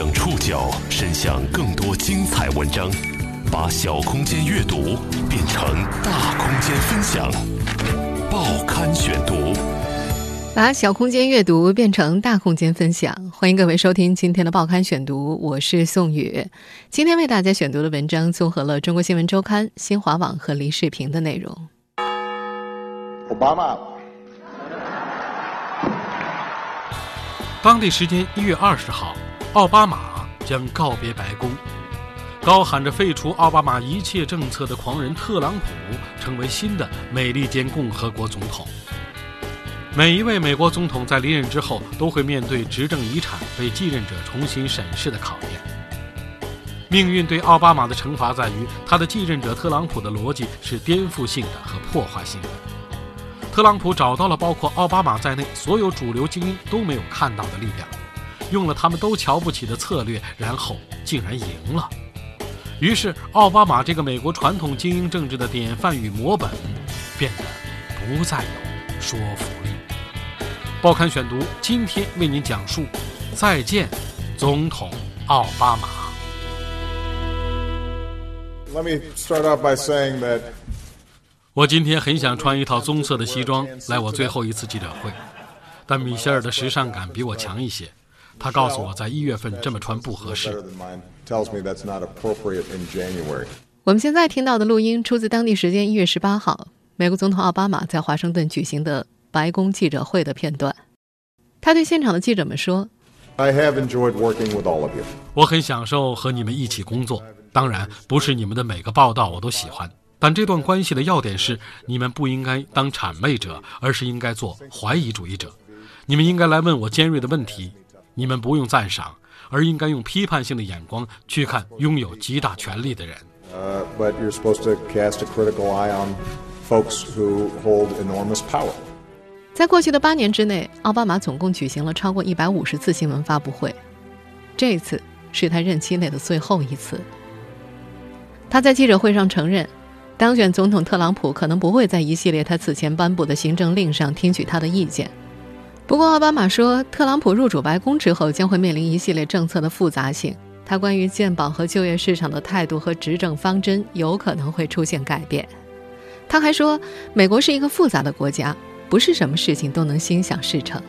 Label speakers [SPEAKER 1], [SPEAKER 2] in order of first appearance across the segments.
[SPEAKER 1] 将触角伸向更多精彩文章，把小空间阅读变成大空间分享。报刊选读，
[SPEAKER 2] 把小空间阅读变成大空间分享。欢迎各位收听今天的报刊选读，我是宋宇。今天为大家选读的文章综合了中国新闻周刊、新华网和黎世平的内容。
[SPEAKER 3] 奥巴马。
[SPEAKER 4] 当地时间一月二十号，奥巴马将告别白宫。高喊着废除奥巴马一切政策的狂人特朗普成为新的美利坚共和国总统。每一位美国总统在离任之后，都会面对执政遗产被继任者重新审视的考验。命运对奥巴马的惩罚在于，他的继任者特朗普的逻辑是颠覆性的和破坏性的。特朗普找到了包括奥巴马在内所有主流精英都没有看到的力量，用了他们都瞧不起的策略，然后竟然赢了。于是，奥巴马这个美国传统精英政治的典范与模本，变得不再有说服力。报刊选读今天为您讲述：再见，总统奥巴马。
[SPEAKER 3] Let me start out by saying that.
[SPEAKER 4] 我今天很想穿一套棕色的西装来我最后一次记者会，但米歇尔的时尚感比我强一些。他告诉我在一月份这么穿不合适。
[SPEAKER 2] 我们现在听到的录音出自当地时间一月十八号，美国总统奥巴马在华盛顿举行的白宫记者会的片段。他对现场的记者们说
[SPEAKER 3] ：“I have enjoyed working with all of you。
[SPEAKER 4] 我很享受和你们一起工作。当然，不是你们的每个报道我都喜欢。”但这段关系的要点是，你们不应该当谄媚者，而是应该做怀疑主义者。你们应该来问我尖锐的问题，你们不用赞赏，而应该用批判性的眼光去看拥有极大权力的人。
[SPEAKER 3] Uh, but you're supposed to cast a critical eye on folks who hold enormous power.
[SPEAKER 2] 在过去的八年之内，奥巴马总共举行了超过一百五十次新闻发布会，这次是他任期内的最后一次。他在记者会上承认。当选总统特朗普可能不会在一系列他此前颁布的行政令上听取他的意见。不过，奥巴马说，特朗普入主白宫之后将会面临一系列政策的复杂性。他关于健保和就业市场的态度和执政方针有可能会出现改变。他还说，美国是一个复杂的国家，不是什么事情都能心想事成。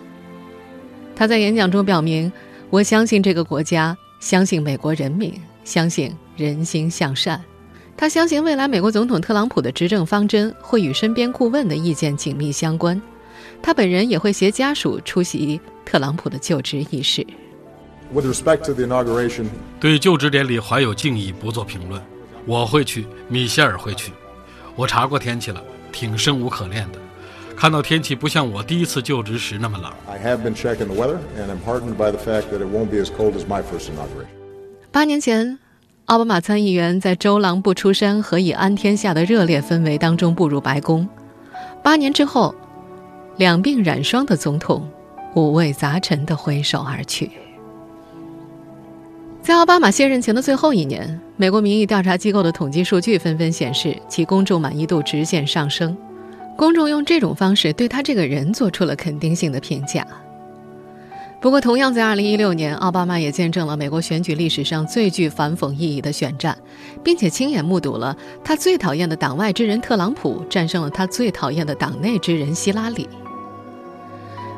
[SPEAKER 2] 他在演讲中表明：“我相信这个国家，相信美国人民，相信人心向善。”他相信未来美国总统特朗普的执政方针会与身边顾问的意见紧密相关，他本人也会携家属出席特朗普的就职仪式。
[SPEAKER 3] With respect to the inauguration，
[SPEAKER 4] 对就职典礼怀有敬意，不做评论。我会去，米歇尔会去。我查过天气了，挺生无可恋的。看到天气不像我第一次就职时那么冷。
[SPEAKER 3] I have been checking the weather, and I'm heartened by the fact that it won't be as cold as my first inauguration.
[SPEAKER 2] 八年前。奥巴马参议员在“周郎不出山，何以安天下”的热烈氛围当中步入白宫。八年之后，两鬓染霜的总统五味杂陈的挥手而去。在奥巴马卸任前的最后一年，美国民意调查机构的统计数据纷纷显示，其公众满意度直线上升。公众用这种方式对他这个人做出了肯定性的评价。不过，同样在2016年，奥巴马也见证了美国选举历史上最具反讽意义的选战，并且亲眼目睹了他最讨厌的党外之人特朗普战胜了他最讨厌的党内之人希拉里。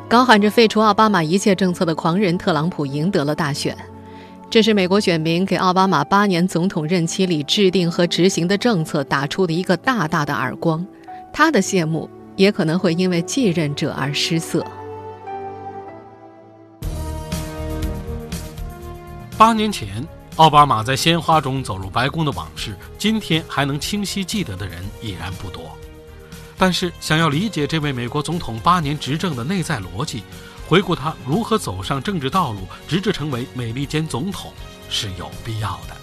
[SPEAKER 2] 高喊着废除奥巴马一切政策的狂人特朗普赢得了大选，这是美国选民给奥巴马八年总统任期里制定和执行的政策打出的一个大大的耳光。他的谢幕也可能会因为继任者而失色。
[SPEAKER 4] 八年前，奥巴马在鲜花中走入白宫的往事，今天还能清晰记得的人已然不多。但是，想要理解这位美国总统八年执政的内在逻辑，回顾他如何走上政治道路，直至成为美利坚总统，是有必要的。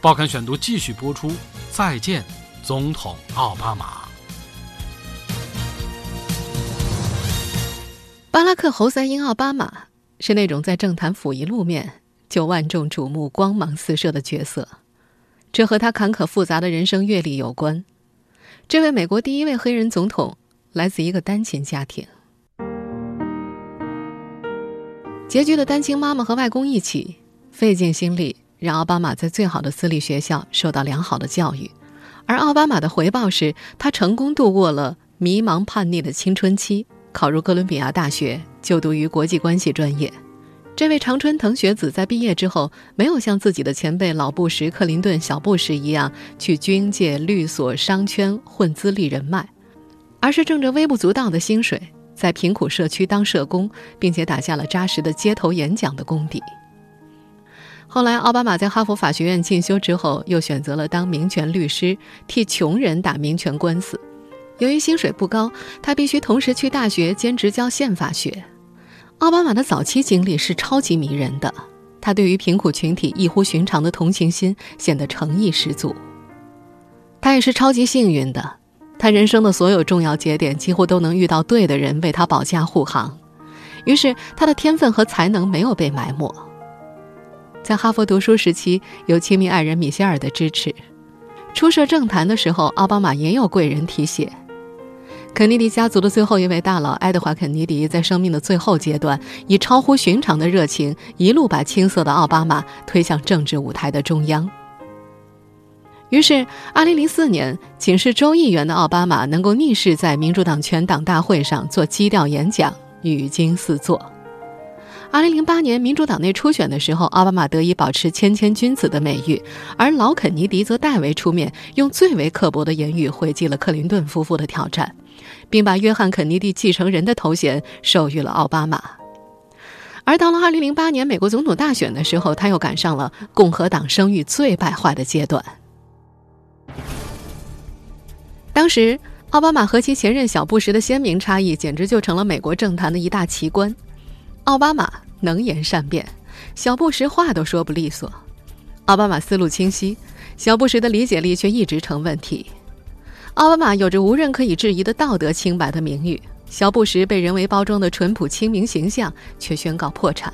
[SPEAKER 4] 报刊选读继续播出。再见，总统奥巴马。
[SPEAKER 2] 巴拉克·侯赛因·奥巴马是那种在政坛甫一露面。就万众瞩目、光芒四射的角色，这和他坎坷复杂的人生阅历有关。这位美国第一位黑人总统来自一个单亲家庭，拮据的单亲妈妈和外公一起费尽心力让奥巴马在最好的私立学校受到良好的教育，而奥巴马的回报是他成功度过了迷茫叛逆的青春期，考入哥伦比亚大学，就读于国际关系专业。这位常春藤学子在毕业之后，没有像自己的前辈老布什、克林顿、小布什一样去军界、律所、商圈混资历人脉，而是挣着微不足道的薪水，在贫苦社区当社工，并且打下了扎实的街头演讲的功底。后来，奥巴马在哈佛法学院进修之后，又选择了当民权律师，替穷人打民权官司。由于薪水不高，他必须同时去大学兼职教宪法学。奥巴马的早期经历是超级迷人的，他对于贫苦群体异乎寻常的同情心显得诚意十足。他也是超级幸运的，他人生的所有重要节点几乎都能遇到对的人为他保驾护航，于是他的天分和才能没有被埋没。在哈佛读书时期，有亲密爱人米歇尔的支持；初涉政坛的时候，奥巴马也有贵人提携。肯尼迪家族的最后一位大佬爱德华·肯尼迪，在生命的最后阶段，以超乎寻常的热情，一路把青涩的奥巴马推向政治舞台的中央。于是，2004年，仅是州议员的奥巴马能够逆势在民主党全党大会上做基调演讲，语惊四座。2008年民主党内初选的时候，奥巴马得以保持谦谦君子的美誉，而老肯尼迪则代为出面，用最为刻薄的言语回击了克林顿夫妇的挑战。并把约翰·肯尼迪继承人的头衔授予了奥巴马。而到了2008年美国总统大选的时候，他又赶上了共和党声誉最败坏的阶段。当时，奥巴马和其前任小布什的鲜明差异，简直就成了美国政坛的一大奇观。奥巴马能言善辩，小布什话都说不利索；奥巴马思路清晰，小布什的理解力却一直成问题。奥巴马有着无人可以质疑的道德清白的名誉，小布什被人为包装的淳朴清明形象却宣告破产。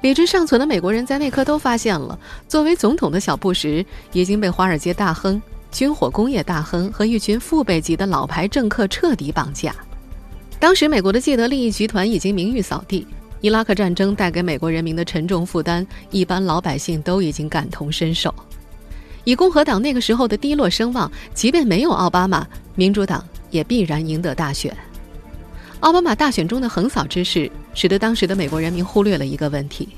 [SPEAKER 2] 理智尚存的美国人在那刻都发现了，作为总统的小布什已经被华尔街大亨、军火工业大亨和一群父辈级的老牌政客彻底绑架。当时，美国的既得利益集团已经名誉扫地，伊拉克战争带给美国人民的沉重负担，一般老百姓都已经感同身受。以共和党那个时候的低落声望，即便没有奥巴马，民主党也必然赢得大选。奥巴马大选中的横扫之势，使得当时的美国人民忽略了一个问题：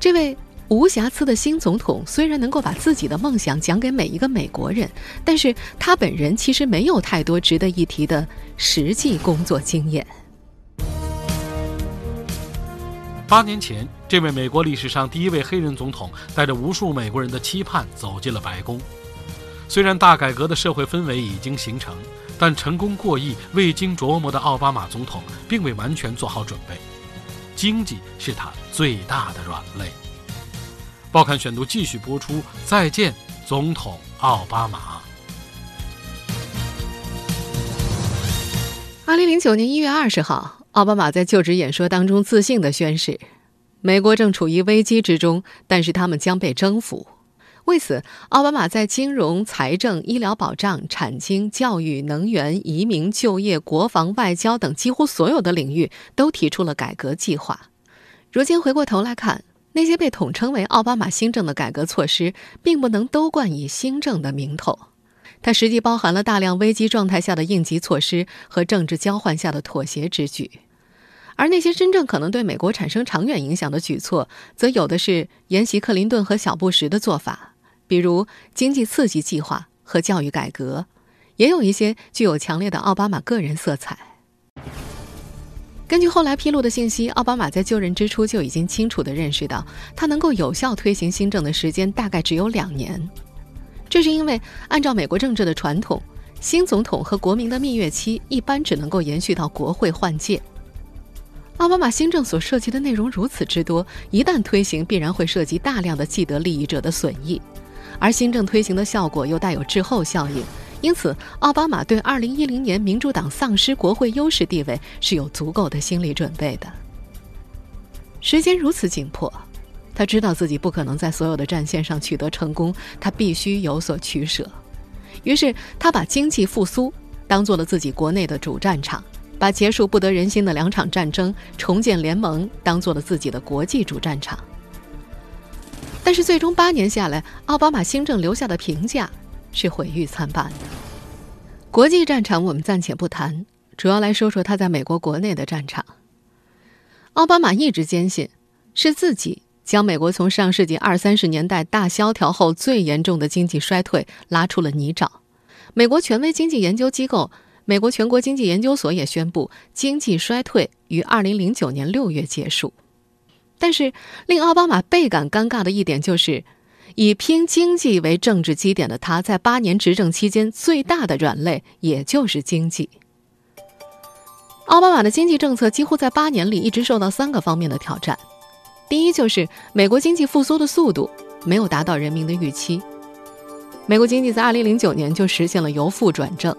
[SPEAKER 2] 这位无瑕疵的新总统虽然能够把自己的梦想讲给每一个美国人，但是他本人其实没有太多值得一提的实际工作经验。
[SPEAKER 4] 八年前，这位美国历史上第一位黑人总统带着无数美国人的期盼走进了白宫。虽然大改革的社会氛围已经形成，但成功过亿、未经琢磨的奥巴马总统并未完全做好准备。经济是他最大的软肋。报刊选读继续播出。再见，总统奥巴马。
[SPEAKER 2] 二零零九年一月二十号。奥巴马在就职演说当中自信地宣誓：“美国正处于危机之中，但是他们将被征服。”为此，奥巴马在金融、财政、医疗保障、产经、教育、能源、移民、就业、国防、外交等几乎所有的领域都提出了改革计划。如今回过头来看，那些被统称为奥巴马新政的改革措施，并不能都冠以新政的名头。它实际包含了大量危机状态下的应急措施和政治交换下的妥协之举，而那些真正可能对美国产生长远影响的举措，则有的是沿袭克林顿和小布什的做法，比如经济刺激计划和教育改革，也有一些具有强烈的奥巴马个人色彩。根据后来披露的信息，奥巴马在就任之初就已经清楚地认识到，他能够有效推行新政的时间大概只有两年。这是因为，按照美国政治的传统，新总统和国民的蜜月期一般只能够延续到国会换届。奥巴马新政所涉及的内容如此之多，一旦推行，必然会涉及大量的既得利益者的损益，而新政推行的效果又带有滞后效应，因此，奥巴马对2010年民主党丧失国会优势地位是有足够的心理准备的。时间如此紧迫。他知道自己不可能在所有的战线上取得成功，他必须有所取舍。于是，他把经济复苏当做了自己国内的主战场，把结束不得人心的两场战争、重建联盟当做了自己的国际主战场。但是最终八年下来，奥巴马新政留下的评价是毁誉参半的。国际战场我们暂且不谈，主要来说说他在美国国内的战场。奥巴马一直坚信，是自己将美国从上世纪二三十年代大萧条后最严重的经济衰退拉出了泥沼。美国权威经济研究机构美国全国经济研究所也宣布，经济衰退于二零零九年六月结束。但是，令奥巴马倍感尴尬的一点就是，以拼经济为政治基点的他，在八年执政期间最大的软肋也就是经济。奥巴马的经济政策几乎在八年里一直受到三个方面的挑战：第一，就是美国经济复苏的速度没有达到人民的预期。美国经济在二零零九年就实现了由负转正，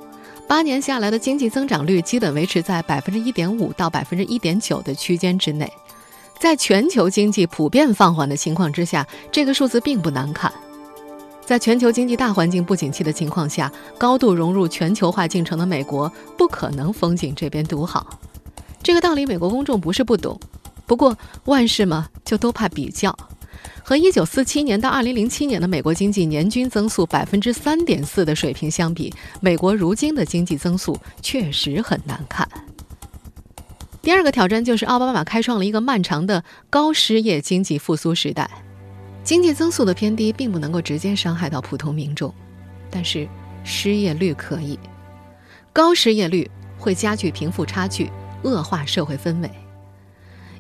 [SPEAKER 2] 八年下来的经济增长率基本维持在百分之一点五到百分之一点九的区间之内。在全球经济普遍放缓的情况之下，这个数字并不难看。在全球经济大环境不景气的情况下，高度融入全球化进程的美国不可能风景这边独好。这个道理美国公众不是不懂，不过万事嘛，就都怕比较。和1947年到2007年的美国经济年均增速百分之三点四的水平相比，美国如今的经济增速确实很难看。第二个挑战就是奥巴马开创了一个漫长的高失业经济复苏时代。经济增速的偏低并不能够直接伤害到普通民众，但是失业率可以。高失业率会加剧贫富差距，恶化社会氛围。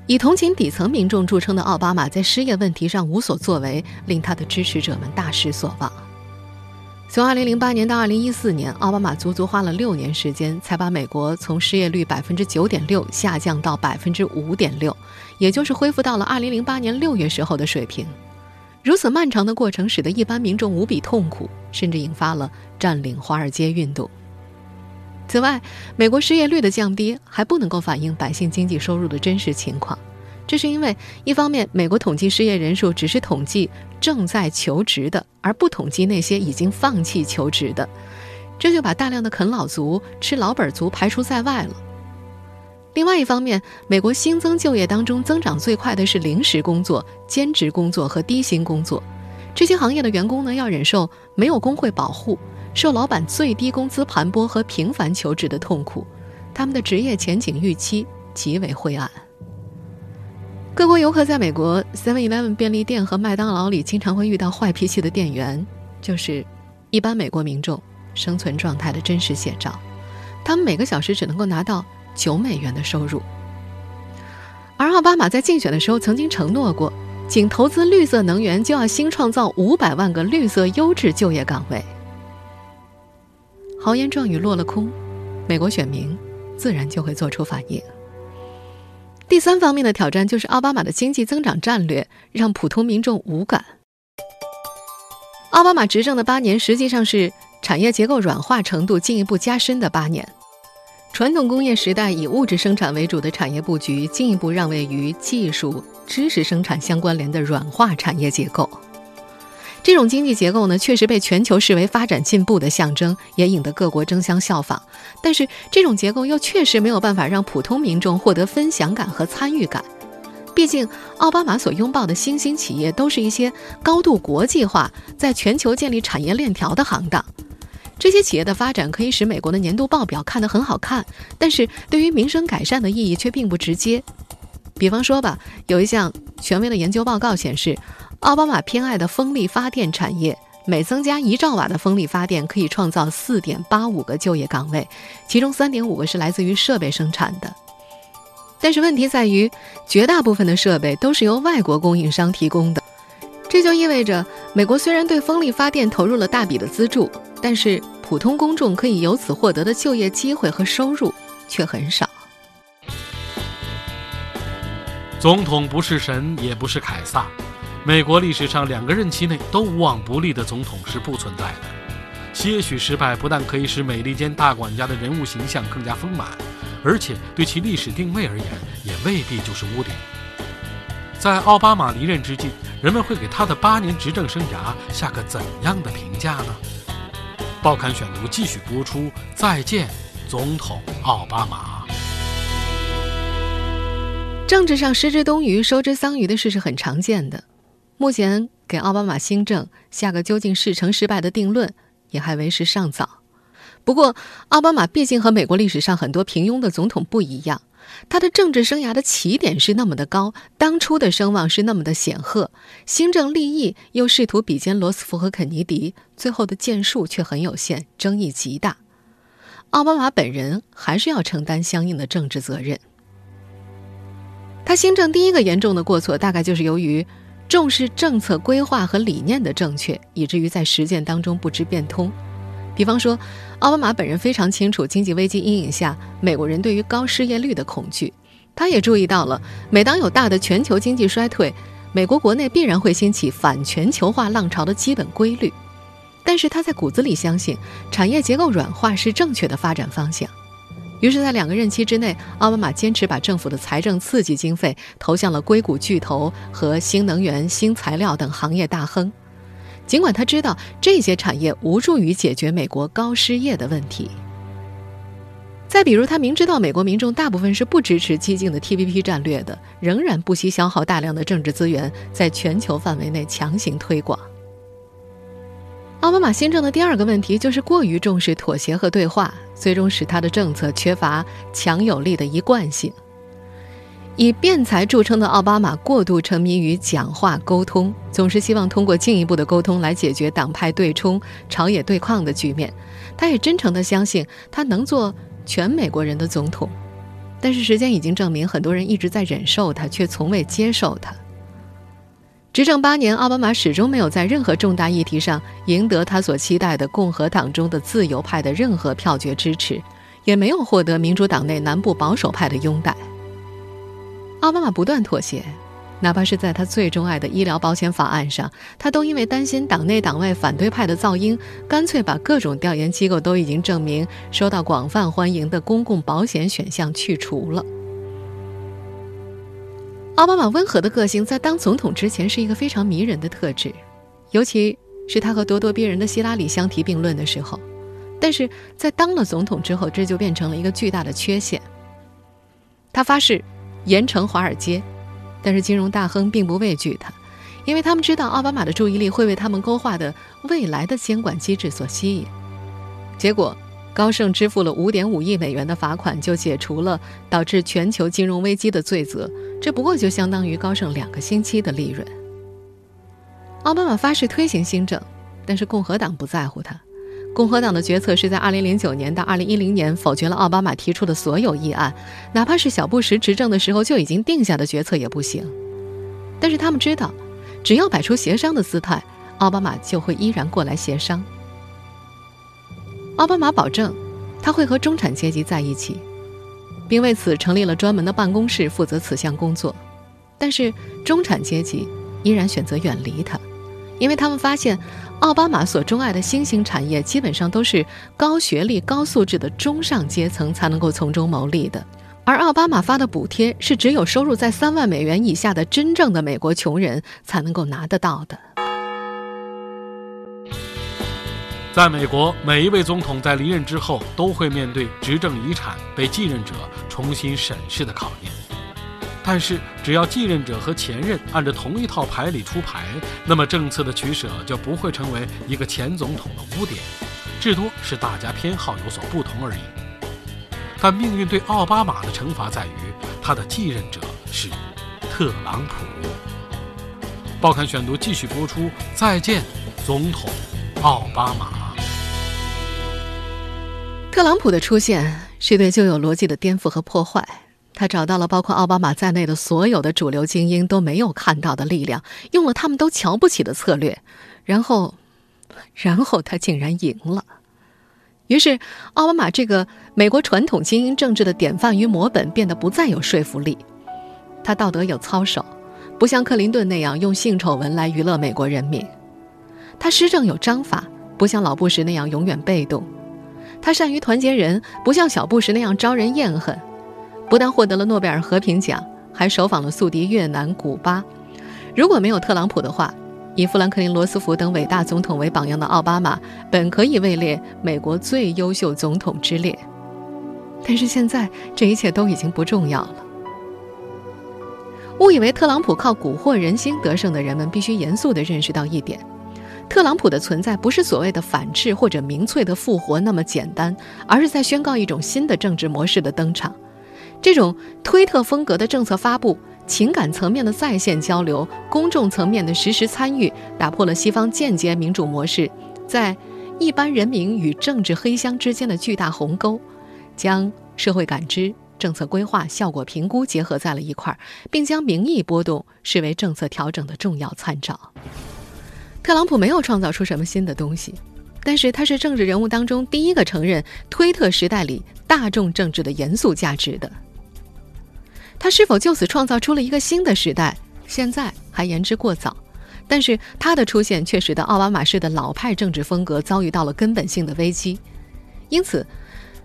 [SPEAKER 2] 以同情底层民众著称的奥巴马在失业问题上无所作为，令他的支持者们大失所望。从2008年到2014年，奥巴马足足花了六年时间，才把美国从失业率百分之九点六下降到百分之五点六，也就是恢复到了2008年六月时候的水平。如此漫长的过程，使得一般民众无比痛苦，甚至引发了占领华尔街运动。此外，美国失业率的降低还不能够反映百姓经济收入的真实情况。这是因为，一方面，美国统计失业人数只是统计正在求职的，而不统计那些已经放弃求职的，这就把大量的啃老族、吃老本族排除在外了。另外一方面，美国新增就业当中增长最快的是临时工作、兼职工作和低薪工作，这些行业的员工呢，要忍受没有工会保护、受老板最低工资盘剥和频繁求职的痛苦，他们的职业前景预期极为灰暗。各国游客在美国 Seven Eleven 便利店和麦当劳里经常会遇到坏脾气的店员，就是一般美国民众生存状态的真实写照。他们每个小时只能够拿到九美元的收入。而奥巴马在竞选的时候曾经承诺过，仅投资绿色能源就要新创造五百万个绿色优质就业岗位。豪言壮语落了空，美国选民自然就会做出反应。第三方面的挑战就是奥巴马的经济增长战略让普通民众无感。奥巴马执政的八年实际上是产业结构软化程度进一步加深的八年，传统工业时代以物质生产为主的产业布局进一步让位于技术、知识生产相关联的软化产业结构。这种经济结构呢，确实被全球视为发展进步的象征，也引得各国争相效仿。但是，这种结构又确实没有办法让普通民众获得分享感和参与感。毕竟，奥巴马所拥抱的新兴企业都是一些高度国际化、在全球建立产业链条的行当。这些企业的发展可以使美国的年度报表看得很好看，但是对于民生改善的意义却并不直接。比方说吧，有一项权威的研究报告显示。奥巴马偏爱的风力发电产业，每增加一兆瓦的风力发电，可以创造四点八五个就业岗位，其中三点五个是来自于设备生产的。但是问题在于，绝大部分的设备都是由外国供应商提供的，这就意味着美国虽然对风力发电投入了大笔的资助，但是普通公众可以由此获得的就业机会和收入却很少。
[SPEAKER 4] 总统不是神，也不是凯撒。美国历史上两个任期内都无往不利的总统是不存在的。些许失败不但可以使美利坚大管家的人物形象更加丰满，而且对其历史定位而言也未必就是污点。在奥巴马离任之际，人们会给他的八年执政生涯下个怎样的评价呢？报刊选读继续播出。再见，总统奥巴马。
[SPEAKER 2] 政治上失之东隅，收之桑榆的事是很常见的。目前给奥巴马新政下个究竟是成是败的定论，也还为时尚早。不过，奥巴马毕竟和美国历史上很多平庸的总统不一样，他的政治生涯的起点是那么的高，当初的声望是那么的显赫，新政立意又试图比肩罗斯福和肯尼迪，最后的建树却很有限，争议极大。奥巴马本人还是要承担相应的政治责任。他新政第一个严重的过错，大概就是由于重视政策规划和理念的正确，以至于在实践当中不知变通。比方说，奥巴马本人非常清楚经济危机阴影下美国人对于高失业率的恐惧，他也注意到了每当有大的全球经济衰退，美国国内必然会兴起反全球化浪潮的基本规律。但是他在骨子里相信产业结构软化是正确的发展方向。于是，在两个任期之内，奥巴马坚持把政府的财政刺激经费投向了硅谷巨头和新能源、新材料等行业大亨。尽管他知道这些产业无助于解决美国高失业的问题，再比如，他明知道美国民众大部分是不支持激进的 TPP 战略的，仍然不惜消耗大量的政治资源，在全球范围内强行推广。奥巴马新政的第二个问题就是过于重视妥协和对话，最终使他的政策缺乏强有力的一贯性。以辩才著称的奥巴马过度沉迷于讲话沟通，总是希望通过进一步的沟通来解决党派对冲、朝野对抗的局面。他也真诚地相信他能做全美国人的总统，但是时间已经证明，很多人一直在忍受他，却从未接受他。执政八年，奥巴马始终没有在任何重大议题上赢得他所期待的共和党中的自由派的任何票决支持，也没有获得民主党内南部保守派的拥戴。奥巴马不断妥协，哪怕是在他最钟爱的医疗保险法案上，他都因为担心党内党外反对派的噪音，干脆把各种调研机构都已经证明受到广泛欢迎的公共保险选项去除了。奥巴马温和的个性在当总统之前是一个非常迷人的特质，尤其是他和咄咄逼人的希拉里相提并论的时候，但是在当了总统之后，这就变成了一个巨大的缺陷。他发誓。严惩华尔街，但是金融大亨并不畏惧他，因为他们知道奥巴马的注意力会被他们勾画的未来的监管机制所吸引。结果，高盛支付了五点五亿美元的罚款，就解除了导致全球金融危机的罪责。这不过就相当于高盛两个星期的利润。奥巴马发誓推行新政，但是共和党不在乎他。共和党的决策是在2009年到2010年否决了奥巴马提出的所有议案，哪怕是小布什执政的时候就已经定下的决策也不行。但是他们知道，只要摆出协商的姿态，奥巴马就会依然过来协商。奥巴马保证，他会和中产阶级在一起，并为此成立了专门的办公室负责此项工作。但是中产阶级依然选择远离他。因为他们发现，奥巴马所钟爱的新兴产业基本上都是高学历、高素质的中上阶层才能够从中牟利的，而奥巴马发的补贴是只有收入在三万美元以下的真正的美国穷人才能够拿得到的。
[SPEAKER 4] 在美国，每一位总统在离任之后都会面对执政遗产被继任者重新审视的考验。但是，只要继任者和前任按照同一套牌理出牌，那么政策的取舍就不会成为一个前总统的污点，至多是大家偏好有所不同而已。但命运对奥巴马的惩罚在于，他的继任者是特朗普。报刊选读继续播出。再见，总统奥巴马。
[SPEAKER 2] 特朗普的出现是对旧有逻辑的颠覆和破坏。他找到了包括奥巴马在内的所有的主流精英都没有看到的力量，用了他们都瞧不起的策略，然后，然后他竟然赢了。于是，奥巴马这个美国传统精英政治的典范与模本变得不再有说服力。他道德有操守，不像克林顿那样用性丑闻来娱乐美国人民；他施政有章法，不像老布什那样永远被动；他善于团结人，不像小布什那样招人厌恨。不但获得了诺贝尔和平奖，还首访了宿敌越南、古巴。如果没有特朗普的话，以富兰克林·罗斯福等伟大总统为榜样的奥巴马，本可以位列美国最优秀总统之列。但是现在，这一切都已经不重要了。误以为特朗普靠蛊惑人心得胜的人们，必须严肃地认识到一点：特朗普的存在不是所谓的反制或者民粹的复活那么简单，而是在宣告一种新的政治模式的登场。这种推特风格的政策发布、情感层面的在线交流、公众层面的实时参与，打破了西方间接民主模式在一般人民与政治黑箱之间的巨大鸿沟，将社会感知。政策规划、效果评估结合在了一块儿，并将民意波动视为政策调整的重要参照。特朗普没有创造出什么新的东西，但是他是政治人物当中第一个承认推特时代里大众政治的严肃价值的。他是否就此创造出了一个新的时代，现在还言之过早。但是他的出现却使得奥巴马式的老派政治风格遭遇到了根本性的危机，因此。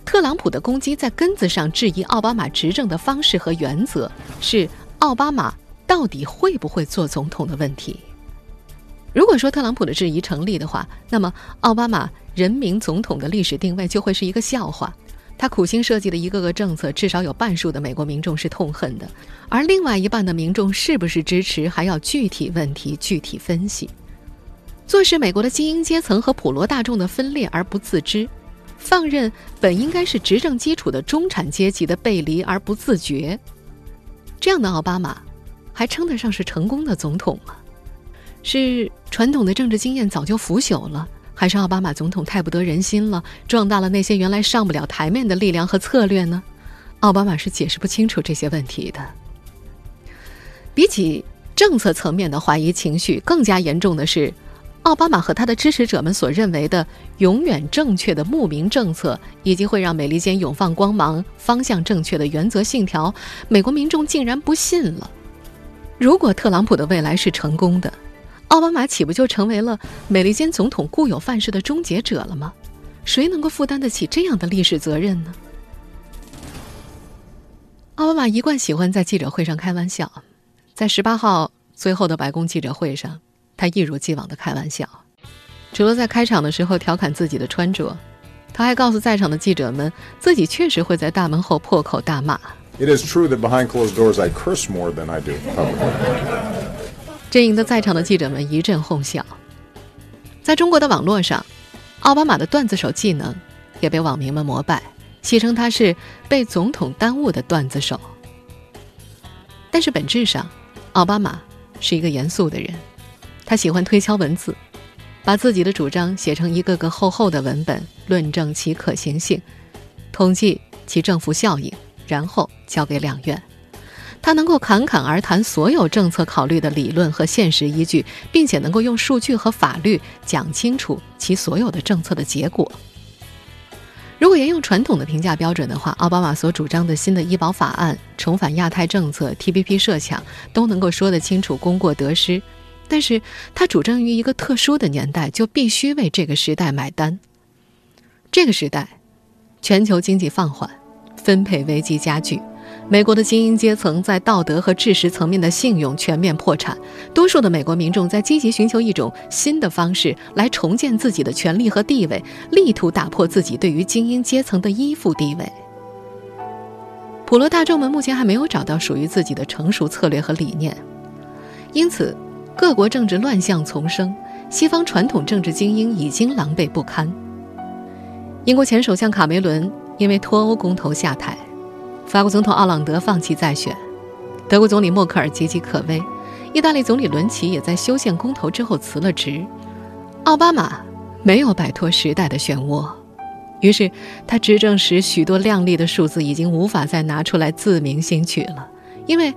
[SPEAKER 2] 特朗普的攻击在根子上质疑奥巴马执政的方式和原则，是奥巴马到底会不会做总统的问题。如果说特朗普的质疑成立的话，那么奥巴马人民总统的历史定位就会是一个笑话。他苦心设计的一个个政策，至少有半数的美国民众是痛恨的，而另外一半的民众是不是支持，还要具体问题具体分析。做事美国的精英阶层和普罗大众的分裂而不自知。放任本应该是执政基础的中产阶级的背离而不自觉，这样的奥巴马还称得上是成功的总统吗？是传统的政治经验早就腐朽了，还是奥巴马总统太不得人心了，壮大了那些原来上不了台面的力量和策略呢？奥巴马是解释不清楚这些问题的。比起政策层面的怀疑情绪，更加严重的是。奥巴马和他的支持者们所认为的永远正确的牧民政策，以及会让美利坚永放光芒、方向正确的原则信条，美国民众竟然不信了。如果特朗普的未来是成功的，奥巴马岂不就成为了美利坚总统固有范式的终结者了吗？谁能够负担得起这样的历史责任呢？奥巴马一贯喜欢在记者会上开玩笑，在十八号最后的白宫记者会上。他一如既往的开玩笑，除了在开场的时候调侃自己的穿着，他还告诉在场的记者们，自己确实会在大门后破口大骂。
[SPEAKER 3] It is true that behind closed doors I curse more than I do.
[SPEAKER 2] 这引得在场的记者们一阵哄笑。在中国的网络上，奥巴马的段子手技能也被网民们膜拜，戏称他是被总统耽误的段子手。但是本质上，奥巴马是一个严肃的人。他喜欢推敲文字，把自己的主张写成一个个厚厚的文本，论证其可行性，统计其政府效应，然后交给两院。他能够侃侃而谈所有政策考虑的理论和现实依据，并且能够用数据和法律讲清楚其所有的政策的结果。如果沿用传统的评价标准的话，奥巴马所主张的新的医保法案、重返亚太政策、TPP 设想，都能够说得清楚功过得失。但是他主张于一个特殊的年代，就必须为这个时代买单。这个时代，全球经济放缓，分配危机加剧，美国的精英阶层在道德和知识层面的信用全面破产，多数的美国民众在积极寻求一种新的方式来重建自己的权利和地位，力图打破自己对于精英阶层的依附地位。普罗大众们目前还没有找到属于自己的成熟策略和理念，因此。各国政治乱象丛生，西方传统政治精英已经狼狈不堪。英国前首相卡梅伦因为脱欧公投下台，法国总统奥朗德放弃再选，德国总理默克尔岌岌可危，意大利总理伦齐也在修宪公投之后辞了职。奥巴马没有摆脱时代的漩涡，于是他执政时许多亮丽的数字已经无法再拿出来自鸣兴曲了，因为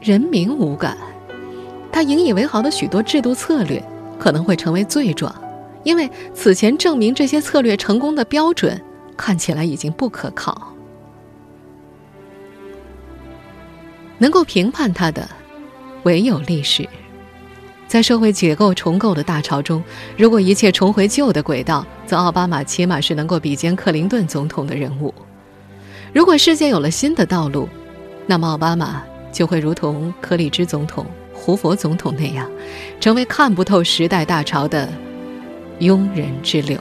[SPEAKER 2] 人民无感。他引以为豪的许多制度策略可能会成为罪状，因为此前证明这些策略成功的标准看起来已经不可靠。能够评判他的，唯有历史。在社会结构重构的大潮中，如果一切重回旧的轨道，则奥巴马起码是能够比肩克林顿总统的人物。如果世界有了新的道路，那么奥巴马就会如同柯里兹总统。胡佛总统那样，成为看不透时代大潮的庸人之流。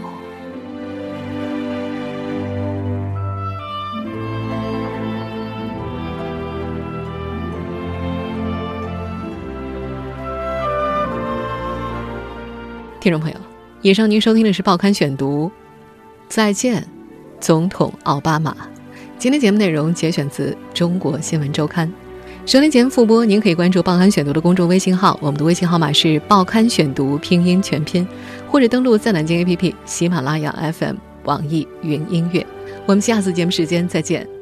[SPEAKER 2] 听众朋友，以上您收听的是《报刊选读》，再见，总统奥巴马。今天节目内容节选自《中国新闻周刊》。收听节目复播，您可以关注《报刊选读》的公众微信号，我们的微信号码是《报刊选读》拼音全拼，或者登录在南京 APP、喜马拉雅 FM、网易云音乐。我们下次节目时间再见。